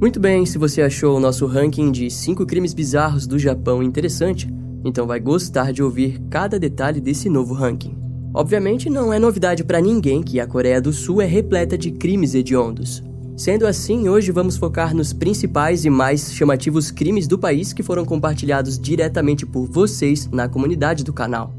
Muito bem, se você achou o nosso ranking de 5 crimes bizarros do Japão interessante, então vai gostar de ouvir cada detalhe desse novo ranking. Obviamente, não é novidade para ninguém que a Coreia do Sul é repleta de crimes hediondos. Sendo assim, hoje vamos focar nos principais e mais chamativos crimes do país que foram compartilhados diretamente por vocês na comunidade do canal.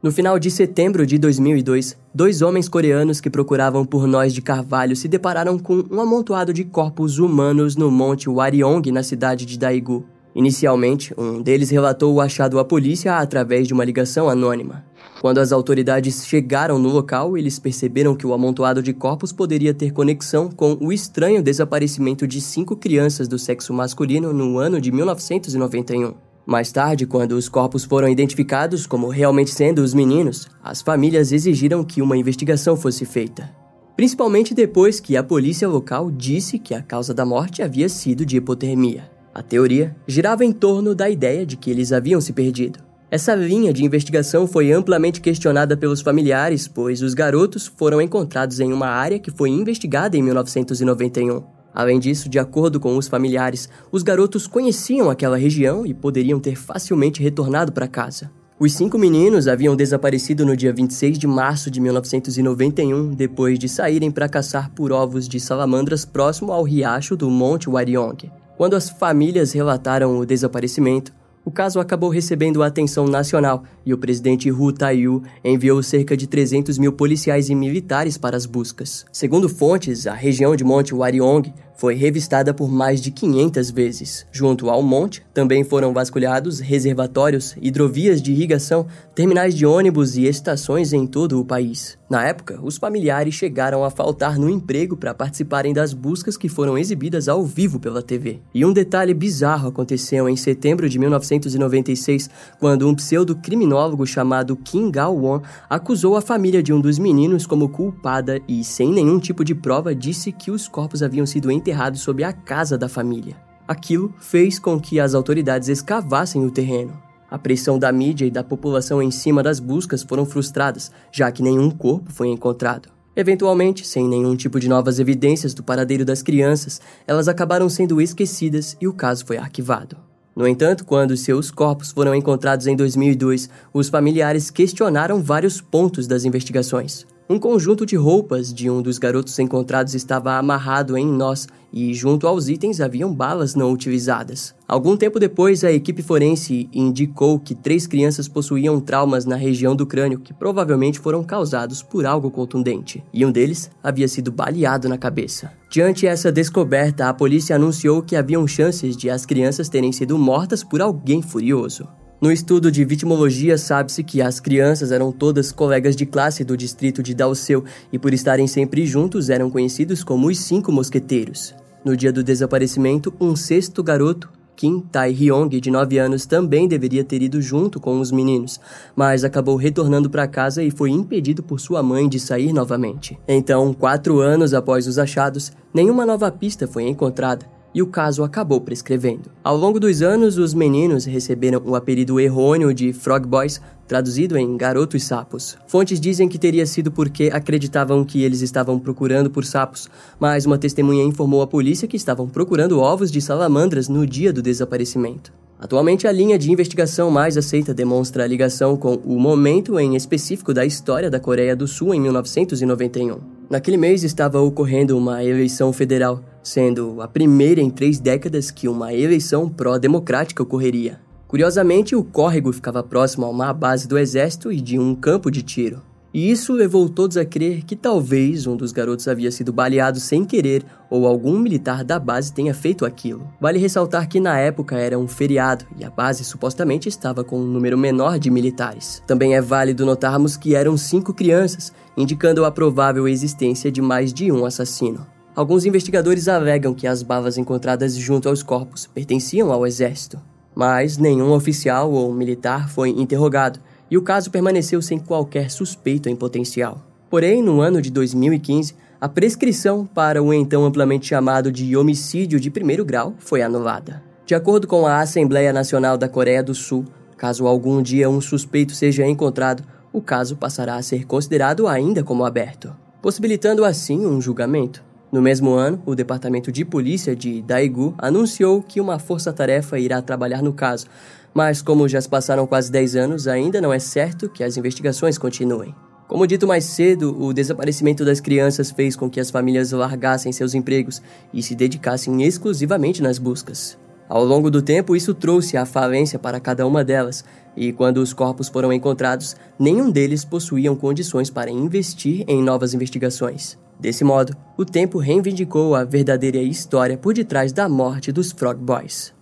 No final de setembro de 2002, dois homens coreanos que procuravam por nós de carvalho se depararam com um amontoado de corpos humanos no Monte Waryong, na cidade de Daegu. Inicialmente, um deles relatou o achado à polícia através de uma ligação anônima. Quando as autoridades chegaram no local, eles perceberam que o amontoado de corpos poderia ter conexão com o estranho desaparecimento de cinco crianças do sexo masculino no ano de 1991. Mais tarde, quando os corpos foram identificados como realmente sendo os meninos, as famílias exigiram que uma investigação fosse feita. Principalmente depois que a polícia local disse que a causa da morte havia sido de hipotermia. A teoria girava em torno da ideia de que eles haviam se perdido. Essa linha de investigação foi amplamente questionada pelos familiares, pois os garotos foram encontrados em uma área que foi investigada em 1991. Além disso, de acordo com os familiares, os garotos conheciam aquela região e poderiam ter facilmente retornado para casa. Os cinco meninos haviam desaparecido no dia 26 de março de 1991, depois de saírem para caçar por ovos de salamandras próximo ao riacho do Monte Waryong. Quando as famílias relataram o desaparecimento, o caso acabou recebendo atenção nacional e o presidente Hu Taiyu enviou cerca de 300 mil policiais e militares para as buscas. Segundo fontes, a região de Monte Waryong foi revistada por mais de 500 vezes. Junto ao monte, também foram vasculhados reservatórios, hidrovias de irrigação, terminais de ônibus e estações em todo o país. Na época, os familiares chegaram a faltar no emprego para participarem das buscas que foram exibidas ao vivo pela TV. E um detalhe bizarro aconteceu em setembro de 1996, quando um pseudo-criminólogo chamado Kim Gao-won acusou a família de um dos meninos como culpada e, sem nenhum tipo de prova, disse que os corpos haviam sido enterrados enterrado sob a casa da família. Aquilo fez com que as autoridades escavassem o terreno. A pressão da mídia e da população em cima das buscas foram frustradas, já que nenhum corpo foi encontrado. Eventualmente, sem nenhum tipo de novas evidências do paradeiro das crianças, elas acabaram sendo esquecidas e o caso foi arquivado. No entanto, quando seus corpos foram encontrados em 2002, os familiares questionaram vários pontos das investigações. Um conjunto de roupas de um dos garotos encontrados estava amarrado em nós e junto aos itens haviam balas não utilizadas. Algum tempo depois, a equipe forense indicou que três crianças possuíam traumas na região do crânio que provavelmente foram causados por algo contundente, e um deles havia sido baleado na cabeça. Diante essa descoberta, a polícia anunciou que haviam chances de as crianças terem sido mortas por alguém furioso. No estudo de vitimologia, sabe-se que as crianças eram todas colegas de classe do distrito de Dalseu e, por estarem sempre juntos, eram conhecidos como os Cinco Mosqueteiros. No dia do desaparecimento, um sexto garoto, Kim Tai-hyong, de 9 anos, também deveria ter ido junto com os meninos, mas acabou retornando para casa e foi impedido por sua mãe de sair novamente. Então, quatro anos após os achados, nenhuma nova pista foi encontrada e o caso acabou prescrevendo. Ao longo dos anos, os meninos receberam o apelido errôneo de Frog Boys, traduzido em garotos sapos. Fontes dizem que teria sido porque acreditavam que eles estavam procurando por sapos, mas uma testemunha informou à polícia que estavam procurando ovos de salamandras no dia do desaparecimento. Atualmente, a linha de investigação mais aceita demonstra a ligação com o momento em específico da história da Coreia do Sul em 1991. Naquele mês estava ocorrendo uma eleição federal, sendo a primeira em três décadas que uma eleição pró-democrática ocorreria. Curiosamente, o córrego ficava próximo a uma base do exército e de um campo de tiro. E isso levou todos a crer que talvez um dos garotos havia sido baleado sem querer ou algum militar da base tenha feito aquilo. Vale ressaltar que na época era um feriado e a base supostamente estava com um número menor de militares. Também é válido notarmos que eram cinco crianças, indicando a provável existência de mais de um assassino. Alguns investigadores alegam que as balas encontradas junto aos corpos pertenciam ao exército, mas nenhum oficial ou militar foi interrogado e o caso permaneceu sem qualquer suspeito em potencial. Porém, no ano de 2015, a prescrição para o então amplamente chamado de homicídio de primeiro grau foi anulada. De acordo com a Assembleia Nacional da Coreia do Sul, caso algum dia um suspeito seja encontrado, o o caso passará a ser considerado ainda como aberto, possibilitando assim um julgamento. No mesmo ano, o Departamento de Polícia de Daegu anunciou que uma força-tarefa irá trabalhar no caso, mas como já se passaram quase 10 anos, ainda não é certo que as investigações continuem. Como dito mais cedo, o desaparecimento das crianças fez com que as famílias largassem seus empregos e se dedicassem exclusivamente nas buscas. Ao longo do tempo, isso trouxe a falência para cada uma delas, e quando os corpos foram encontrados, nenhum deles possuíam condições para investir em novas investigações. Desse modo, o tempo reivindicou a verdadeira história por detrás da morte dos Frog Boys.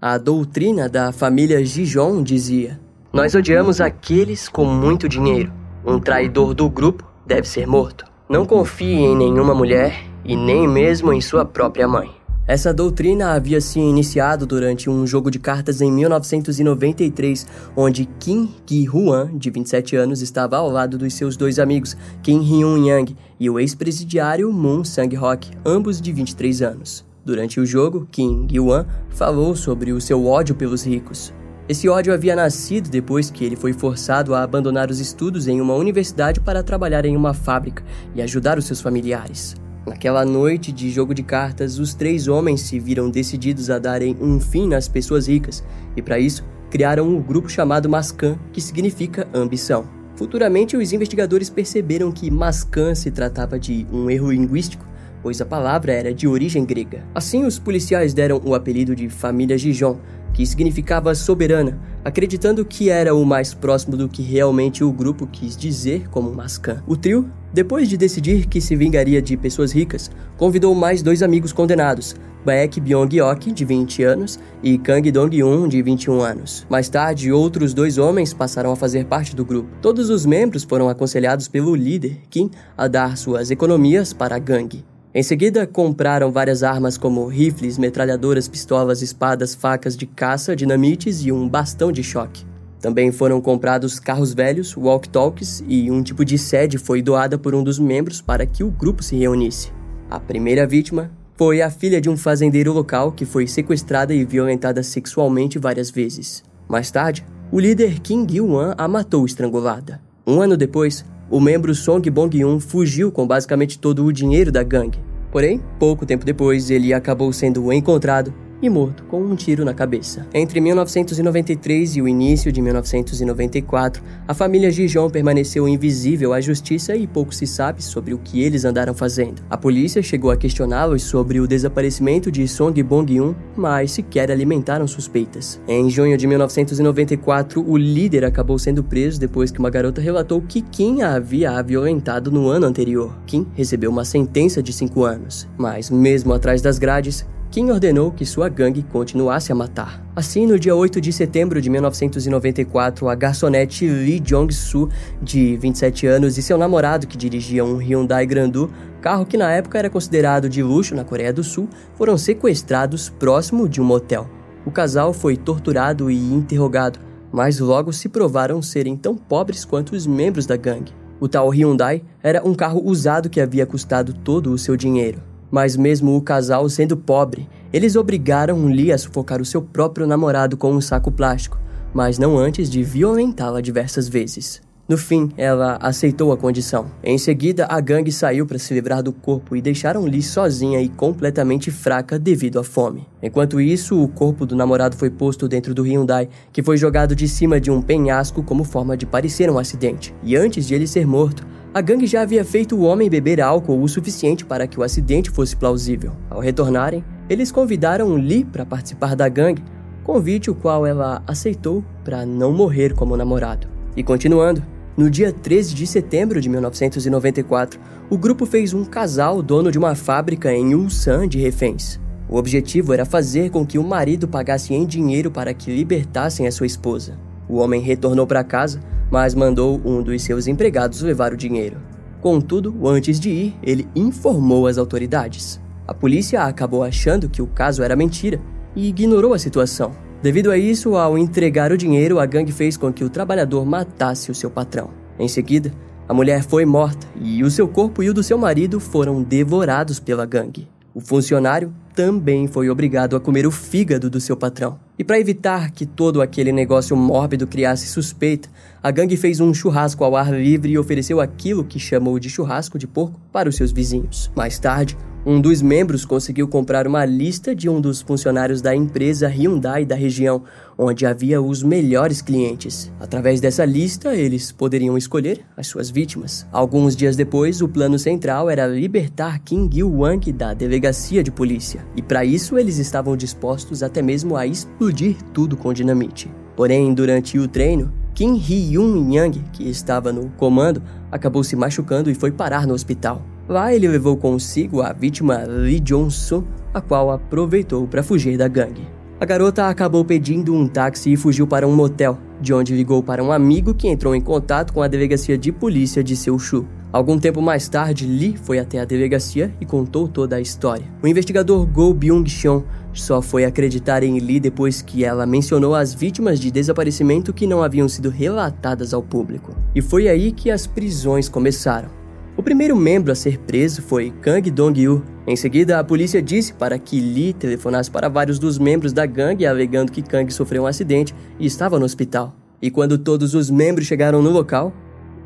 A doutrina da família Gijon dizia: Nós odiamos aqueles com muito dinheiro. Um traidor do grupo deve ser morto. Não confie em nenhuma mulher e nem mesmo em sua própria mãe. Essa doutrina havia se iniciado durante um jogo de cartas em 1993, onde Kim Ki-hwan, de 27 anos, estava ao lado dos seus dois amigos, Kim Hyun-yang e o ex-presidiário Moon Sang-hok, ambos de 23 anos. Durante o jogo, Kim Gi-wan falou sobre o seu ódio pelos ricos. Esse ódio havia nascido depois que ele foi forçado a abandonar os estudos em uma universidade para trabalhar em uma fábrica e ajudar os seus familiares. Naquela noite de jogo de cartas, os três homens se viram decididos a darem um fim nas pessoas ricas e, para isso, criaram um grupo chamado Mascan, que significa ambição. Futuramente, os investigadores perceberam que Mascan se tratava de um erro linguístico, pois a palavra era de origem grega. Assim, os policiais deram o apelido de Família Gijon, que significava soberana, acreditando que era o mais próximo do que realmente o grupo quis dizer como Mascan. O trio, depois de decidir que se vingaria de pessoas ricas, convidou mais dois amigos condenados, Baek Byong-hyok, de 20 anos, e Kang Dong-yoon, de 21 anos. Mais tarde, outros dois homens passaram a fazer parte do grupo. Todos os membros foram aconselhados pelo líder, Kim, a dar suas economias para a gangue. Em seguida, compraram várias armas como rifles, metralhadoras, pistolas, espadas, facas de caça, dinamites e um bastão de choque. Também foram comprados carros velhos, walk-talks e um tipo de sede foi doada por um dos membros para que o grupo se reunisse. A primeira vítima foi a filha de um fazendeiro local que foi sequestrada e violentada sexualmente várias vezes. Mais tarde, o líder Kim Gil-wan a matou estrangulada. Um ano depois, o membro Song Bong-yun fugiu com basicamente todo o dinheiro da gangue. Porém, pouco tempo depois, ele acabou sendo encontrado e morto com um tiro na cabeça. Entre 1993 e o início de 1994, a família Gijon permaneceu invisível à justiça e pouco se sabe sobre o que eles andaram fazendo. A polícia chegou a questioná-los sobre o desaparecimento de Song Bong-yoon, mas sequer alimentaram suspeitas. Em junho de 1994, o líder acabou sendo preso depois que uma garota relatou que Kim a havia violentado no ano anterior. Kim recebeu uma sentença de 5 anos, mas mesmo atrás das grades, Kim ordenou que sua gangue continuasse a matar. Assim, no dia 8 de setembro de 1994, a garçonete Lee Jong-soo, de 27 anos, e seu namorado, que dirigia um Hyundai Grandu, carro que na época era considerado de luxo na Coreia do Sul, foram sequestrados próximo de um motel. O casal foi torturado e interrogado, mas logo se provaram serem tão pobres quanto os membros da gangue. O tal Hyundai era um carro usado que havia custado todo o seu dinheiro. Mas mesmo o casal sendo pobre, eles obrigaram Lee a sufocar o seu próprio namorado com um saco plástico, mas não antes de violentá-la diversas vezes. No fim, ela aceitou a condição. Em seguida, a gangue saiu para se livrar do corpo e deixaram Lee sozinha e completamente fraca devido à fome. Enquanto isso, o corpo do namorado foi posto dentro do Hyundai, que foi jogado de cima de um penhasco como forma de parecer um acidente. E antes de ele ser morto, a gangue já havia feito o homem beber álcool o suficiente para que o acidente fosse plausível. Ao retornarem, eles convidaram Lee para participar da gangue, convite o qual ela aceitou para não morrer como namorado. E continuando, no dia 13 de setembro de 1994, o grupo fez um casal dono de uma fábrica em Ulsan de reféns. O objetivo era fazer com que o marido pagasse em dinheiro para que libertassem a sua esposa. O homem retornou para casa mas mandou um dos seus empregados levar o dinheiro. Contudo, antes de ir, ele informou as autoridades. A polícia acabou achando que o caso era mentira e ignorou a situação. Devido a isso, ao entregar o dinheiro, a gangue fez com que o trabalhador matasse o seu patrão. Em seguida, a mulher foi morta e o seu corpo e o do seu marido foram devorados pela gangue. O funcionário também foi obrigado a comer o fígado do seu patrão. E para evitar que todo aquele negócio mórbido criasse suspeita, a gangue fez um churrasco ao ar livre e ofereceu aquilo que chamou de churrasco de porco para os seus vizinhos. Mais tarde, um dos membros conseguiu comprar uma lista de um dos funcionários da empresa Hyundai da região, onde havia os melhores clientes. Através dessa lista, eles poderiam escolher as suas vítimas. Alguns dias depois, o plano central era libertar Kim Gil-wang da delegacia de polícia, e para isso eles estavam dispostos até mesmo a explodir tudo com dinamite. Porém, durante o treino, Kim Hyun Yang, que estava no comando, acabou se machucando e foi parar no hospital. Lá ele levou consigo a vítima Lee Jong-soo, a qual aproveitou para fugir da gangue. A garota acabou pedindo um táxi e fugiu para um motel, de onde ligou para um amigo que entrou em contato com a delegacia de polícia de Seushu. Algum tempo mais tarde, Lee foi até a delegacia e contou toda a história. O investigador Go Byung-cheon só foi acreditar em Lee depois que ela mencionou as vítimas de desaparecimento que não haviam sido relatadas ao público. E foi aí que as prisões começaram. O primeiro membro a ser preso foi Kang Dong-yu. Em seguida, a polícia disse para que Lee telefonasse para vários dos membros da gangue, alegando que Kang sofreu um acidente e estava no hospital. E quando todos os membros chegaram no local,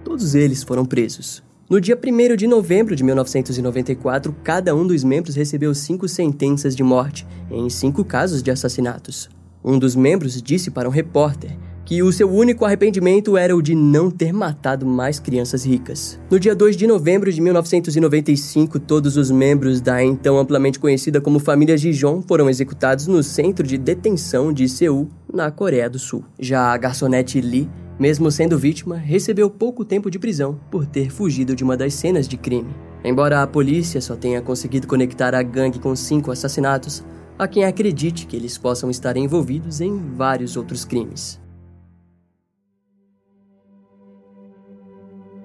todos eles foram presos. No dia 1 de novembro de 1994, cada um dos membros recebeu cinco sentenças de morte em cinco casos de assassinatos. Um dos membros disse para um repórter que o seu único arrependimento era o de não ter matado mais crianças ricas. No dia 2 de novembro de 1995, todos os membros da então amplamente conhecida como família Gijon foram executados no centro de detenção de Seul, na Coreia do Sul. Já a garçonete Lee mesmo sendo vítima, recebeu pouco tempo de prisão por ter fugido de uma das cenas de crime. Embora a polícia só tenha conseguido conectar a gangue com cinco assassinatos, há quem acredite que eles possam estar envolvidos em vários outros crimes.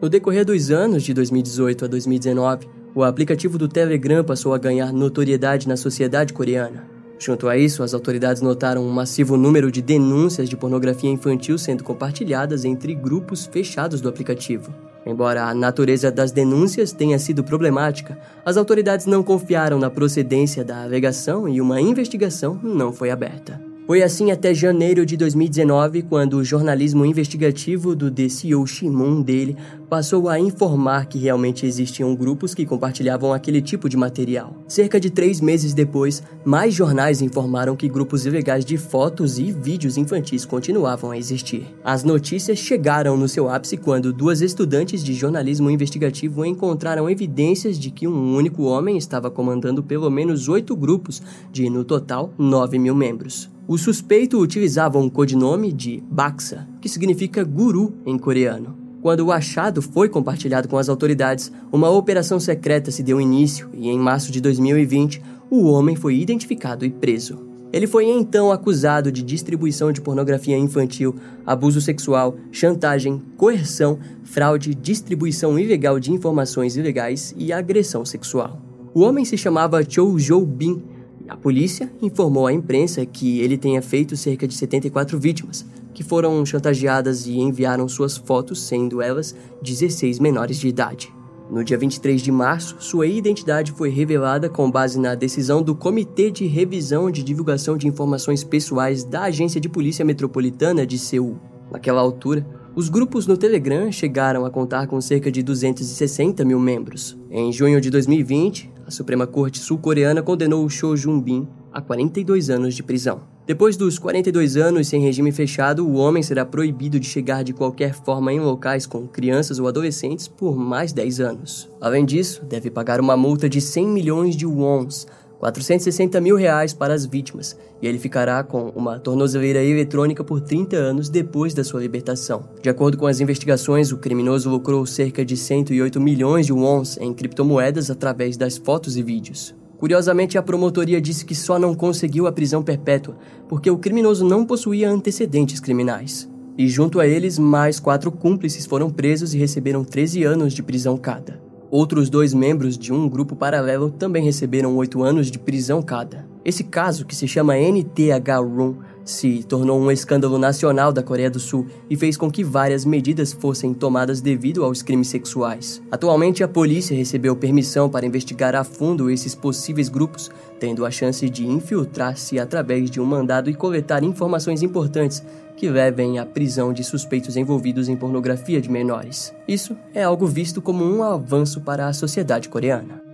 No decorrer dos anos de 2018 a 2019, o aplicativo do Telegram passou a ganhar notoriedade na sociedade coreana. Junto a isso, as autoridades notaram um massivo número de denúncias de pornografia infantil sendo compartilhadas entre grupos fechados do aplicativo. Embora a natureza das denúncias tenha sido problemática, as autoridades não confiaram na procedência da alegação e uma investigação não foi aberta. Foi assim até janeiro de 2019, quando o jornalismo investigativo do DCO Shimun dele passou a informar que realmente existiam grupos que compartilhavam aquele tipo de material. Cerca de três meses depois, mais jornais informaram que grupos ilegais de fotos e vídeos infantis continuavam a existir. As notícias chegaram no seu ápice quando duas estudantes de jornalismo investigativo encontraram evidências de que um único homem estava comandando pelo menos oito grupos, de no total 9 mil membros. O suspeito utilizava um codinome de Baksa, que significa guru em coreano. Quando o achado foi compartilhado com as autoridades, uma operação secreta se deu início e, em março de 2020, o homem foi identificado e preso. Ele foi então acusado de distribuição de pornografia infantil, abuso sexual, chantagem, coerção, fraude, distribuição ilegal de informações ilegais e agressão sexual. O homem se chamava Chou Jou Bin a polícia informou à imprensa que ele tenha feito cerca de 74 vítimas, que foram chantageadas e enviaram suas fotos, sendo elas 16 menores de idade. No dia 23 de março, sua identidade foi revelada com base na decisão do Comitê de Revisão de Divulgação de Informações Pessoais da Agência de Polícia Metropolitana de Seul. Naquela altura, os grupos no Telegram chegaram a contar com cerca de 260 mil membros. Em junho de 2020, a Suprema Corte sul-coreana condenou Cho Jun-bin a 42 anos de prisão. Depois dos 42 anos sem regime fechado, o homem será proibido de chegar de qualquer forma em locais com crianças ou adolescentes por mais 10 anos. Além disso, deve pagar uma multa de 100 milhões de wons, 460 mil reais para as vítimas, e ele ficará com uma tornozeleira eletrônica por 30 anos depois da sua libertação. De acordo com as investigações, o criminoso lucrou cerca de 108 milhões de wons em criptomoedas através das fotos e vídeos. Curiosamente, a promotoria disse que só não conseguiu a prisão perpétua porque o criminoso não possuía antecedentes criminais. E junto a eles, mais quatro cúmplices foram presos e receberam 13 anos de prisão cada. Outros dois membros de um grupo paralelo também receberam oito anos de prisão cada. Esse caso, que se chama NTH Room, se tornou um escândalo nacional da Coreia do Sul e fez com que várias medidas fossem tomadas devido aos crimes sexuais. Atualmente, a polícia recebeu permissão para investigar a fundo esses possíveis grupos, tendo a chance de infiltrar-se através de um mandado e coletar informações importantes que levem à prisão de suspeitos envolvidos em pornografia de menores. Isso é algo visto como um avanço para a sociedade coreana.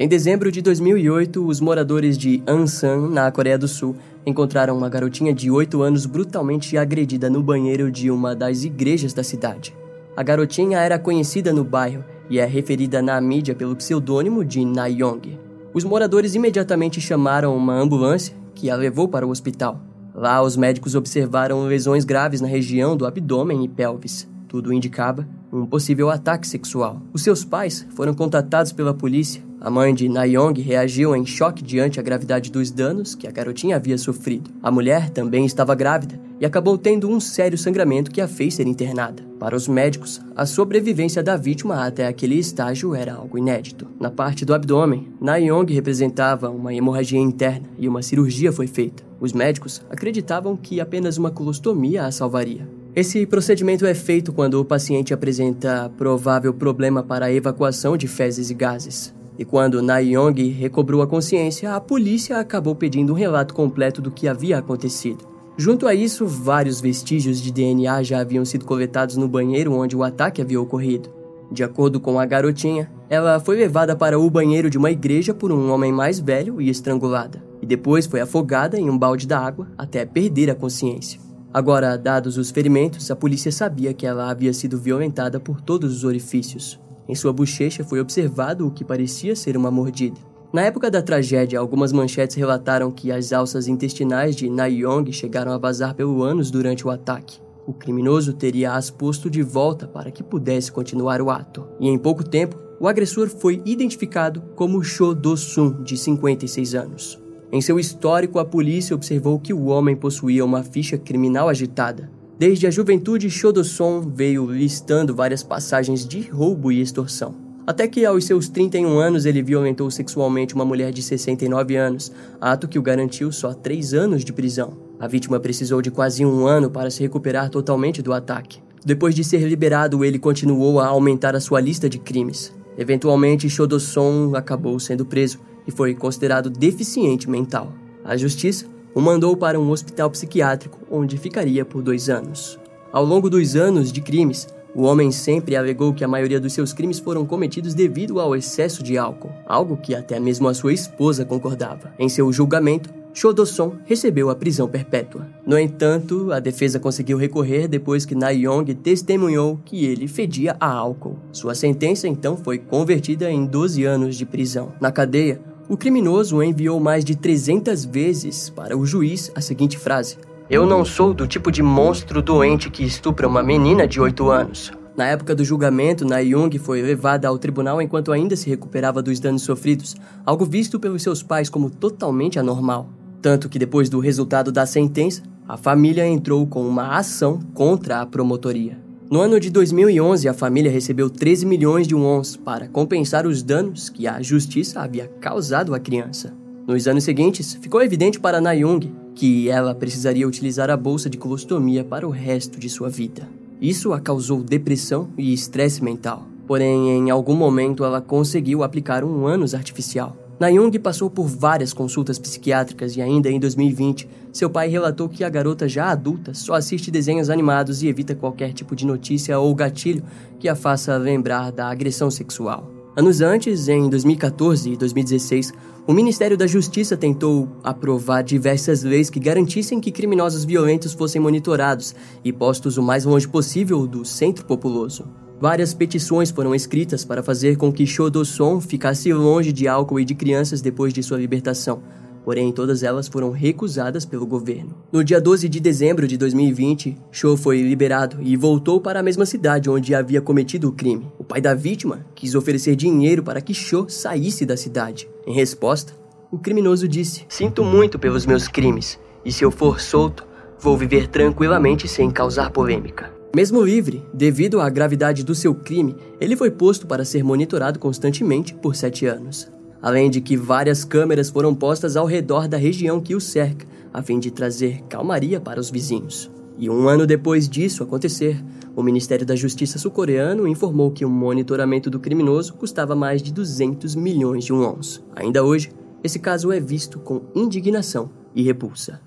Em dezembro de 2008, os moradores de Ansan, na Coreia do Sul, encontraram uma garotinha de 8 anos brutalmente agredida no banheiro de uma das igrejas da cidade. A garotinha era conhecida no bairro e é referida na mídia pelo pseudônimo de Nayong. Os moradores imediatamente chamaram uma ambulância que a levou para o hospital. Lá, os médicos observaram lesões graves na região do abdômen e pelvis. Tudo indicava um possível ataque sexual. Os seus pais foram contatados pela polícia a mãe de Nayong reagiu em choque diante a gravidade dos danos que a garotinha havia sofrido. A mulher também estava grávida e acabou tendo um sério sangramento que a fez ser internada. Para os médicos, a sobrevivência da vítima até aquele estágio era algo inédito. Na parte do abdômen, Nayong representava uma hemorragia interna e uma cirurgia foi feita. Os médicos acreditavam que apenas uma colostomia a salvaria. Esse procedimento é feito quando o paciente apresenta provável problema para a evacuação de fezes e gases. E quando Naiyong recobrou a consciência, a polícia acabou pedindo um relato completo do que havia acontecido. Junto a isso, vários vestígios de DNA já haviam sido coletados no banheiro onde o ataque havia ocorrido. De acordo com a garotinha, ela foi levada para o banheiro de uma igreja por um homem mais velho e estrangulada, e depois foi afogada em um balde d'água até perder a consciência. Agora, dados os ferimentos, a polícia sabia que ela havia sido violentada por todos os orifícios. Em sua bochecha foi observado o que parecia ser uma mordida. Na época da tragédia, algumas manchetes relataram que as alças intestinais de Nayong chegaram a vazar pelo ânus durante o ataque. O criminoso teria as posto de volta para que pudesse continuar o ato. E em pouco tempo, o agressor foi identificado como Cho Do-sun, de 56 anos. Em seu histórico, a polícia observou que o homem possuía uma ficha criminal agitada, Desde a juventude, Shodosson veio listando várias passagens de roubo e extorsão. Até que aos seus 31 anos ele violentou sexualmente uma mulher de 69 anos, ato que o garantiu só 3 anos de prisão. A vítima precisou de quase um ano para se recuperar totalmente do ataque. Depois de ser liberado, ele continuou a aumentar a sua lista de crimes. Eventualmente, Shodosson acabou sendo preso e foi considerado deficiente mental. A justiça o mandou para um hospital psiquiátrico, onde ficaria por dois anos. Ao longo dos anos de crimes, o homem sempre alegou que a maioria dos seus crimes foram cometidos devido ao excesso de álcool, algo que até mesmo a sua esposa concordava. Em seu julgamento, Shodosson recebeu a prisão perpétua. No entanto, a defesa conseguiu recorrer depois que Nayong testemunhou que ele fedia a álcool. Sua sentença então foi convertida em 12 anos de prisão. Na cadeia, o criminoso enviou mais de 300 vezes para o juiz a seguinte frase: Eu não sou do tipo de monstro doente que estupra uma menina de 8 anos. Na época do julgamento, Nayung foi levada ao tribunal enquanto ainda se recuperava dos danos sofridos, algo visto pelos seus pais como totalmente anormal. Tanto que depois do resultado da sentença, a família entrou com uma ação contra a promotoria. No ano de 2011, a família recebeu 13 milhões de wons para compensar os danos que a justiça havia causado à criança. Nos anos seguintes, ficou evidente para Nayung que ela precisaria utilizar a bolsa de colostomia para o resto de sua vida. Isso a causou depressão e estresse mental. Porém, em algum momento ela conseguiu aplicar um ânus artificial. Nayung passou por várias consultas psiquiátricas e ainda em 2020, seu pai relatou que a garota já adulta só assiste desenhos animados e evita qualquer tipo de notícia ou gatilho que a faça lembrar da agressão sexual. Anos antes, em 2014 e 2016, o Ministério da Justiça tentou aprovar diversas leis que garantissem que criminosos violentos fossem monitorados e postos o mais longe possível do centro populoso. Várias petições foram escritas para fazer com que Shodosson ficasse longe de álcool e de crianças depois de sua libertação, porém todas elas foram recusadas pelo governo. No dia 12 de dezembro de 2020, Cho foi liberado e voltou para a mesma cidade onde havia cometido o crime. O pai da vítima quis oferecer dinheiro para que Cho saísse da cidade. Em resposta, o criminoso disse: Sinto muito pelos meus crimes, e se eu for solto, vou viver tranquilamente sem causar polêmica. Mesmo livre, devido à gravidade do seu crime, ele foi posto para ser monitorado constantemente por sete anos. além de que várias câmeras foram postas ao redor da região que o cerca, a fim de trazer calmaria para os vizinhos. E um ano depois disso acontecer, o Ministério da Justiça sul-coreano informou que o monitoramento do criminoso custava mais de 200 milhões de wons. Ainda hoje, esse caso é visto com indignação e repulsa.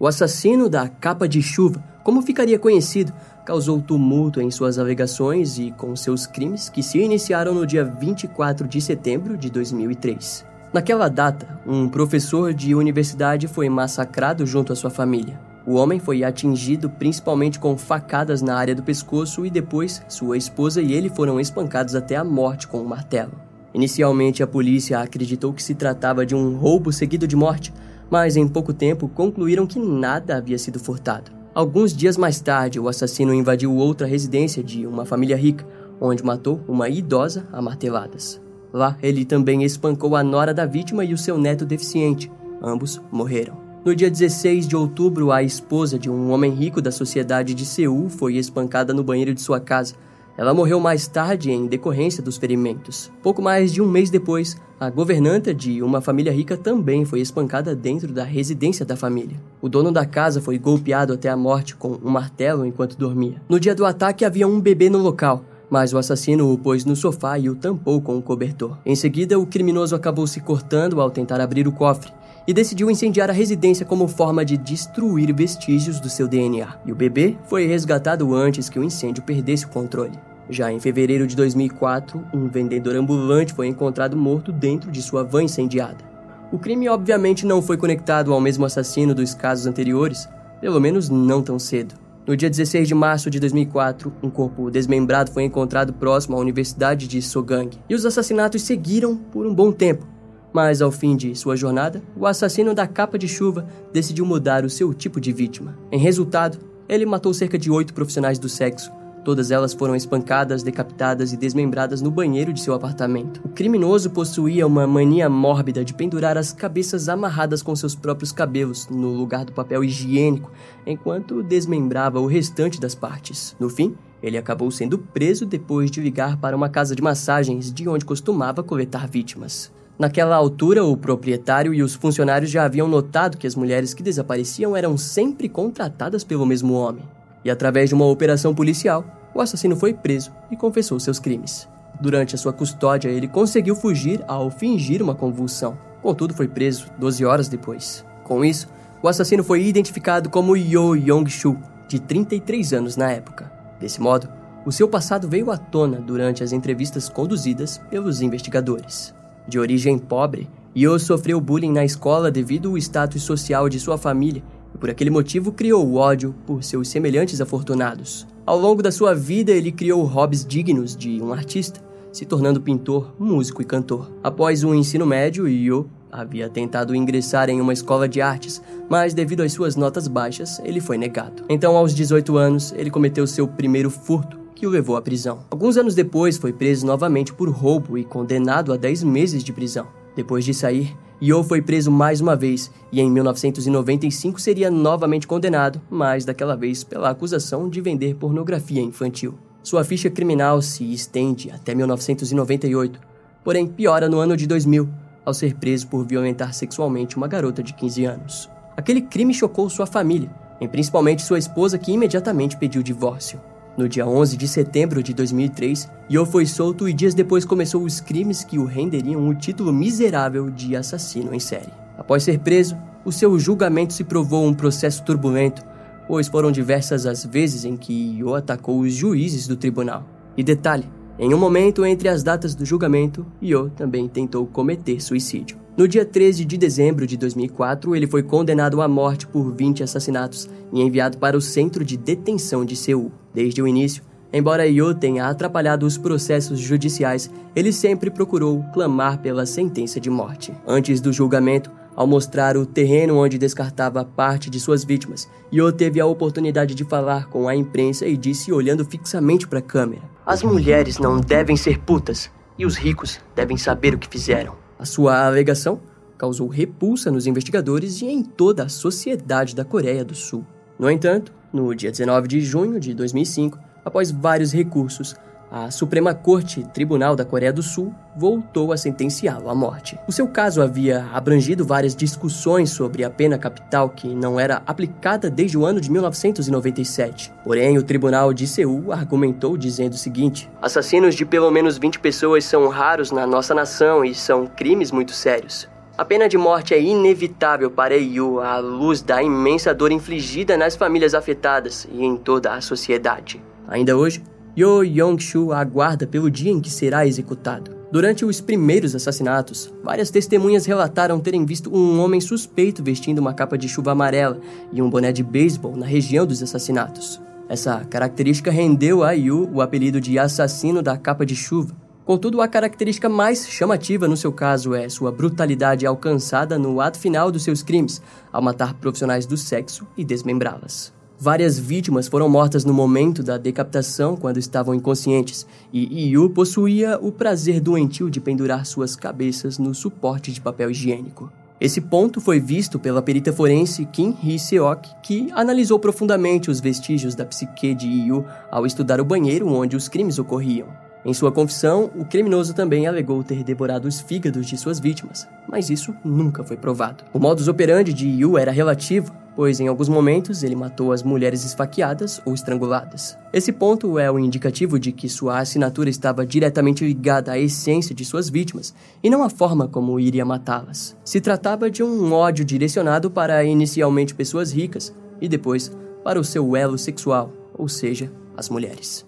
O assassino da capa de chuva, como ficaria conhecido, causou tumulto em suas alegações e com seus crimes que se iniciaram no dia 24 de setembro de 2003. Naquela data, um professor de universidade foi massacrado junto à sua família. O homem foi atingido principalmente com facadas na área do pescoço e depois sua esposa e ele foram espancados até a morte com um martelo. Inicialmente, a polícia acreditou que se tratava de um roubo seguido de morte, mas em pouco tempo concluíram que nada havia sido furtado. Alguns dias mais tarde, o assassino invadiu outra residência de uma família rica, onde matou uma idosa a marteladas. Lá, ele também espancou a nora da vítima e o seu neto deficiente. Ambos morreram. No dia 16 de outubro, a esposa de um homem rico da sociedade de Seul foi espancada no banheiro de sua casa. Ela morreu mais tarde em decorrência dos ferimentos. Pouco mais de um mês depois, a governanta de uma família rica também foi espancada dentro da residência da família. O dono da casa foi golpeado até a morte com um martelo enquanto dormia. No dia do ataque havia um bebê no local, mas o assassino o pôs no sofá e o tampou com um cobertor. Em seguida, o criminoso acabou se cortando ao tentar abrir o cofre e decidiu incendiar a residência como forma de destruir vestígios do seu DNA. E o bebê foi resgatado antes que o incêndio perdesse o controle. Já em fevereiro de 2004, um vendedor ambulante foi encontrado morto dentro de sua van incendiada. O crime obviamente não foi conectado ao mesmo assassino dos casos anteriores, pelo menos não tão cedo. No dia 16 de março de 2004, um corpo desmembrado foi encontrado próximo à Universidade de Sogang, e os assassinatos seguiram por um bom tempo. Mas ao fim de sua jornada, o assassino da capa de chuva decidiu mudar o seu tipo de vítima. Em resultado, ele matou cerca de oito profissionais do sexo, Todas elas foram espancadas, decapitadas e desmembradas no banheiro de seu apartamento. O criminoso possuía uma mania mórbida de pendurar as cabeças amarradas com seus próprios cabelos no lugar do papel higiênico, enquanto desmembrava o restante das partes. No fim, ele acabou sendo preso depois de ligar para uma casa de massagens de onde costumava coletar vítimas. Naquela altura, o proprietário e os funcionários já haviam notado que as mulheres que desapareciam eram sempre contratadas pelo mesmo homem. E através de uma operação policial, o assassino foi preso e confessou seus crimes. Durante a sua custódia, ele conseguiu fugir ao fingir uma convulsão. Contudo, foi preso 12 horas depois. Com isso, o assassino foi identificado como Yo Yong-shu, de 33 anos na época. Desse modo, o seu passado veio à tona durante as entrevistas conduzidas pelos investigadores. De origem pobre, Yo sofreu bullying na escola devido ao status social de sua família e por aquele motivo criou ódio por seus semelhantes afortunados. Ao longo da sua vida, ele criou hobbies dignos de um artista, se tornando pintor, músico e cantor. Após o ensino médio, Yo havia tentado ingressar em uma escola de artes, mas devido às suas notas baixas, ele foi negado. Então, aos 18 anos, ele cometeu seu primeiro furto, que o levou à prisão. Alguns anos depois, foi preso novamente por roubo e condenado a 10 meses de prisão. Depois de sair, Yo foi preso mais uma vez e em 1995 seria novamente condenado, mas daquela vez pela acusação de vender pornografia infantil. Sua ficha criminal se estende até 1998, porém piora no ano de 2000, ao ser preso por violentar sexualmente uma garota de 15 anos. Aquele crime chocou sua família, e principalmente sua esposa que imediatamente pediu divórcio. No dia 11 de setembro de 2003, Yo foi solto e dias depois começou os crimes que o renderiam o título miserável de assassino em série. Após ser preso, o seu julgamento se provou um processo turbulento, pois foram diversas as vezes em que Yo atacou os juízes do tribunal. E detalhe, em um momento entre as datas do julgamento, Yo também tentou cometer suicídio. No dia 13 de dezembro de 2004, ele foi condenado à morte por 20 assassinatos e enviado para o centro de detenção de Seul. Desde o início, embora Yo tenha atrapalhado os processos judiciais, ele sempre procurou clamar pela sentença de morte. Antes do julgamento, ao mostrar o terreno onde descartava parte de suas vítimas, Yo teve a oportunidade de falar com a imprensa e disse olhando fixamente para a câmera: As mulheres não devem ser putas e os ricos devem saber o que fizeram. A sua alegação causou repulsa nos investigadores e em toda a sociedade da Coreia do Sul. No entanto, no dia 19 de junho de 2005, após vários recursos, a Suprema Corte Tribunal da Coreia do Sul voltou a sentenciá-lo à morte. O seu caso havia abrangido várias discussões sobre a pena capital que não era aplicada desde o ano de 1997. Porém, o Tribunal de Seul argumentou dizendo o seguinte: Assassinos de pelo menos 20 pessoas são raros na nossa nação e são crimes muito sérios. A pena de morte é inevitável para Yu à luz da imensa dor infligida nas famílias afetadas e em toda a sociedade. Ainda hoje, Yo Yong-shu aguarda pelo dia em que será executado. Durante os primeiros assassinatos, várias testemunhas relataram terem visto um homem suspeito vestindo uma capa de chuva amarela e um boné de beisebol na região dos assassinatos. Essa característica rendeu a Yu o apelido de assassino da capa de chuva. Contudo, a característica mais chamativa no seu caso é sua brutalidade alcançada no ato final dos seus crimes, ao matar profissionais do sexo e desmembrá-las. Várias vítimas foram mortas no momento da decapitação quando estavam inconscientes, e Yu possuía o prazer doentio de pendurar suas cabeças no suporte de papel higiênico. Esse ponto foi visto pela perita forense Kim Hee-seok, que analisou profundamente os vestígios da psique de Yu ao estudar o banheiro onde os crimes ocorriam. Em sua confissão, o criminoso também alegou ter devorado os fígados de suas vítimas, mas isso nunca foi provado. O modus operandi de Yu era relativo, pois em alguns momentos ele matou as mulheres esfaqueadas ou estranguladas. Esse ponto é o indicativo de que sua assinatura estava diretamente ligada à essência de suas vítimas e não à forma como iria matá-las. Se tratava de um ódio direcionado para inicialmente pessoas ricas e depois para o seu elo sexual, ou seja, as mulheres.